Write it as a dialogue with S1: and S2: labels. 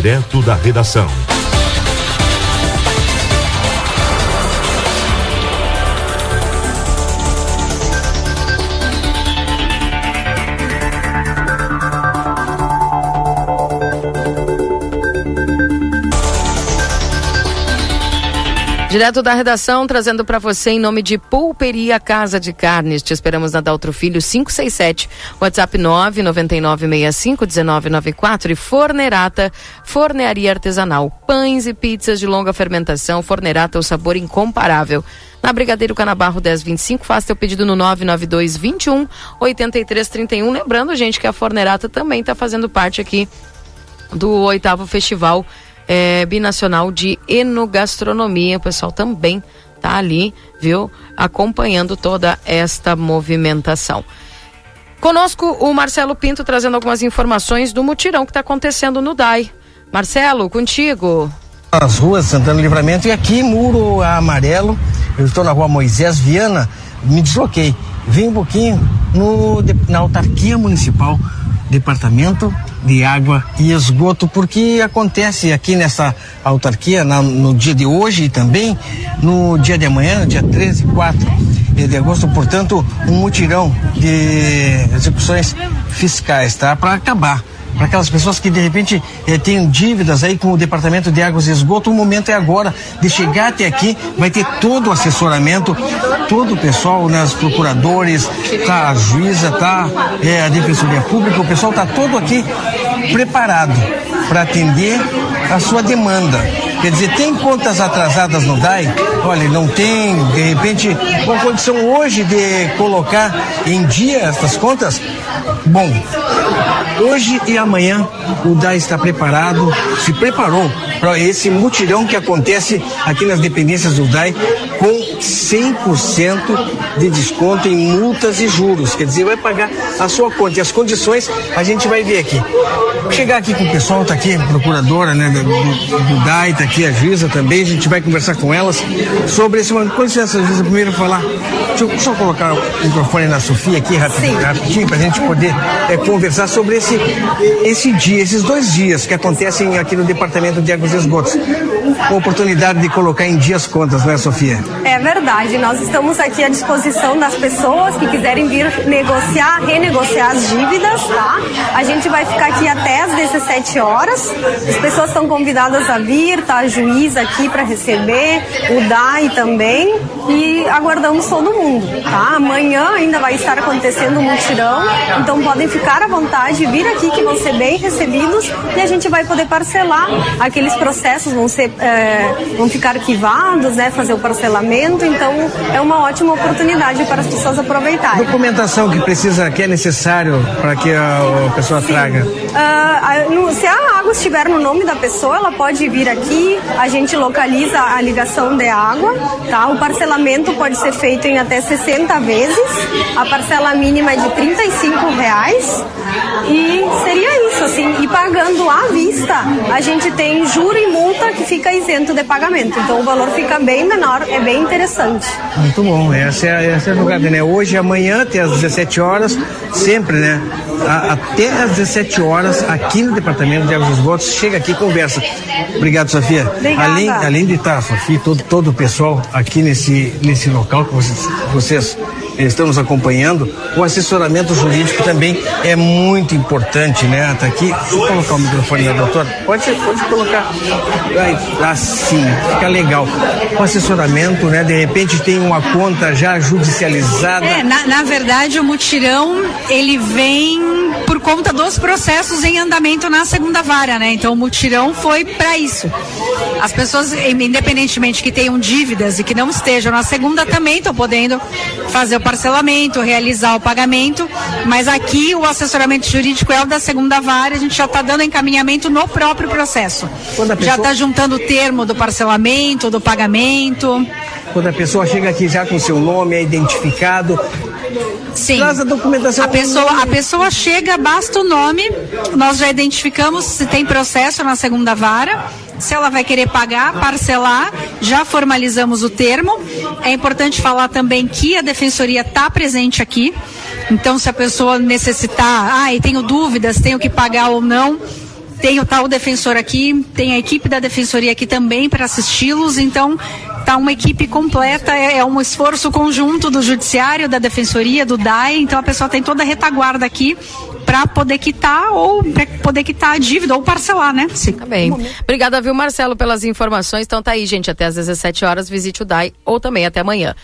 S1: direto da redação.
S2: Direto da redação, trazendo para você em nome de Pulperia Casa de Carnes. Te esperamos na Daltro Filho 567, WhatsApp 999651994 e Fornerata, Fornearia Artesanal. Pães e pizzas de longa fermentação, Fornerata, o sabor incomparável. Na Brigadeiro Canabarro 1025, faça teu pedido no 992 21 8331. Lembrando, gente, que a Fornerata também está fazendo parte aqui do oitavo festival é, binacional de enogastronomia. O pessoal também tá ali, viu? Acompanhando toda esta movimentação. Conosco o Marcelo Pinto trazendo algumas informações do mutirão que está acontecendo no DAI. Marcelo, contigo.
S3: As ruas Santana Livramento e aqui muro amarelo. Eu estou na rua Moisés Viana, me desloquei. Vim um pouquinho no, na autarquia municipal Departamento de Água e Esgoto, porque acontece aqui nessa autarquia na, no dia de hoje e também no dia de amanhã, dia 13 e 4 de agosto, portanto, um mutirão de execuções fiscais, tá? Para acabar para aquelas pessoas que de repente eh, têm dívidas aí com o Departamento de Águas e Esgoto, o momento é agora de chegar até aqui, vai ter todo o assessoramento, todo o pessoal, né, os procuradores, tá a juíza, tá é, a Defensoria Pública, o pessoal tá todo aqui preparado para atender a sua demanda. Quer dizer, tem contas atrasadas no DAI? Olha, não tem, de repente, com condição hoje de colocar em dia essas contas? Bom, hoje e amanhã o DAI está preparado, se preparou para esse mutirão que acontece aqui nas dependências do DAI com 100% de desconto em multas e juros. Quer dizer, vai pagar a sua conta. E as condições a gente vai ver aqui. Chegar aqui com o pessoal, tá aqui, procuradora, né, do, do DAI, aqui a juíza também, a gente vai conversar com elas sobre esse. Com licença, juíza, primeiro falar. Deixa eu só colocar o microfone na Sofia aqui rapidinho, rapidinho para a gente poder é, conversar sobre esse, esse dia, esses dois dias que acontecem aqui no Departamento de Águas e Esgotos. Oportunidade de colocar em dia as contas, não é, Sofia?
S4: É verdade. Nós estamos aqui à disposição das pessoas que quiserem vir negociar, renegociar as dívidas, tá? A gente vai ficar aqui até às 17 horas. As pessoas estão convidadas a vir, tá? A juíza aqui para receber, o DAI também. E aguardamos todo mundo, tá? Amanhã ainda vai estar acontecendo um mutirão, então podem ficar à vontade, vir aqui que vão ser bem recebidos e a gente vai poder parcelar aqueles processos, vão ser, é, vão ficar arquivados, né? Fazer o parcelamento, então é uma ótima oportunidade para as pessoas aproveitarem.
S3: Documentação que precisa, que é necessário para que a, pessoa Sim. traga?
S4: Uh, no, se a água estiver no nome da pessoa, ela pode vir aqui, a gente localiza a ligação de água, tá? O parcelamento pode ser feito em até 60 vezes, a parcela mínima é de 35 reais e seria isso, assim, e pagando à vista, a gente tem juro e multa que fica isento de pagamento, então o valor fica bem menor, é bem interessante.
S3: Muito bom, essa é, essa é a jogada, né? Hoje, amanhã, até às 17 horas, sempre, né? A, até às 17 horas, aqui no Departamento de Águas e Esgotos, chega aqui e conversa. Obrigado, Sofia.
S4: Obrigada.
S3: Além, além de estar, Sofia, todo, todo o pessoal aqui nesse, nesse local que vocês, vocês estão nos acompanhando, o assessoramento jurídico também é muito importante, né? Tá aqui. Deixa eu colocar o microfone da doutora. Pode, pode colocar. Assim, fica legal. O assessoramento, né? De repente tem uma conta já judicializada.
S5: É, na, na verdade, o mutirão, ele vem por conta dos processos em andamento na segunda vara, né? Então o mutirão foi para isso. As pessoas, independentemente que tenham dívidas e que não estejam na segunda, também estão podendo fazer o parcelamento, realizar o pagamento, mas aqui o assessoramento jurídico é o da segunda vara, a gente já está dando encaminhamento no próprio processo. Pessoa... Já está juntando o termo do parcelamento, do pagamento.
S3: Quando a pessoa chega aqui já com seu nome, é identificado,
S5: Sim.
S3: Traz a documentação.
S5: A pessoa, a pessoa chega, basta o nome, nós já identificamos se tem processo na segunda vara, se ela vai querer pagar, parcelar, já formalizamos o termo. É importante falar também que a defensoria está presente aqui. Então, se a pessoa necessitar, ah, e tenho dúvidas, tenho que pagar ou não, tem o tal defensor aqui, tem a equipe da defensoria aqui também para assisti-los, então tá uma equipe completa, é, é, um esforço conjunto do judiciário, da defensoria, do DAE, então a pessoa tem toda a retaguarda aqui para poder quitar ou poder quitar a dívida ou parcelar, né?
S2: Sim. Tá bem. Obrigada, viu, Marcelo, pelas informações. Então tá aí, gente, até às 17 horas, visite o DAE ou também até amanhã.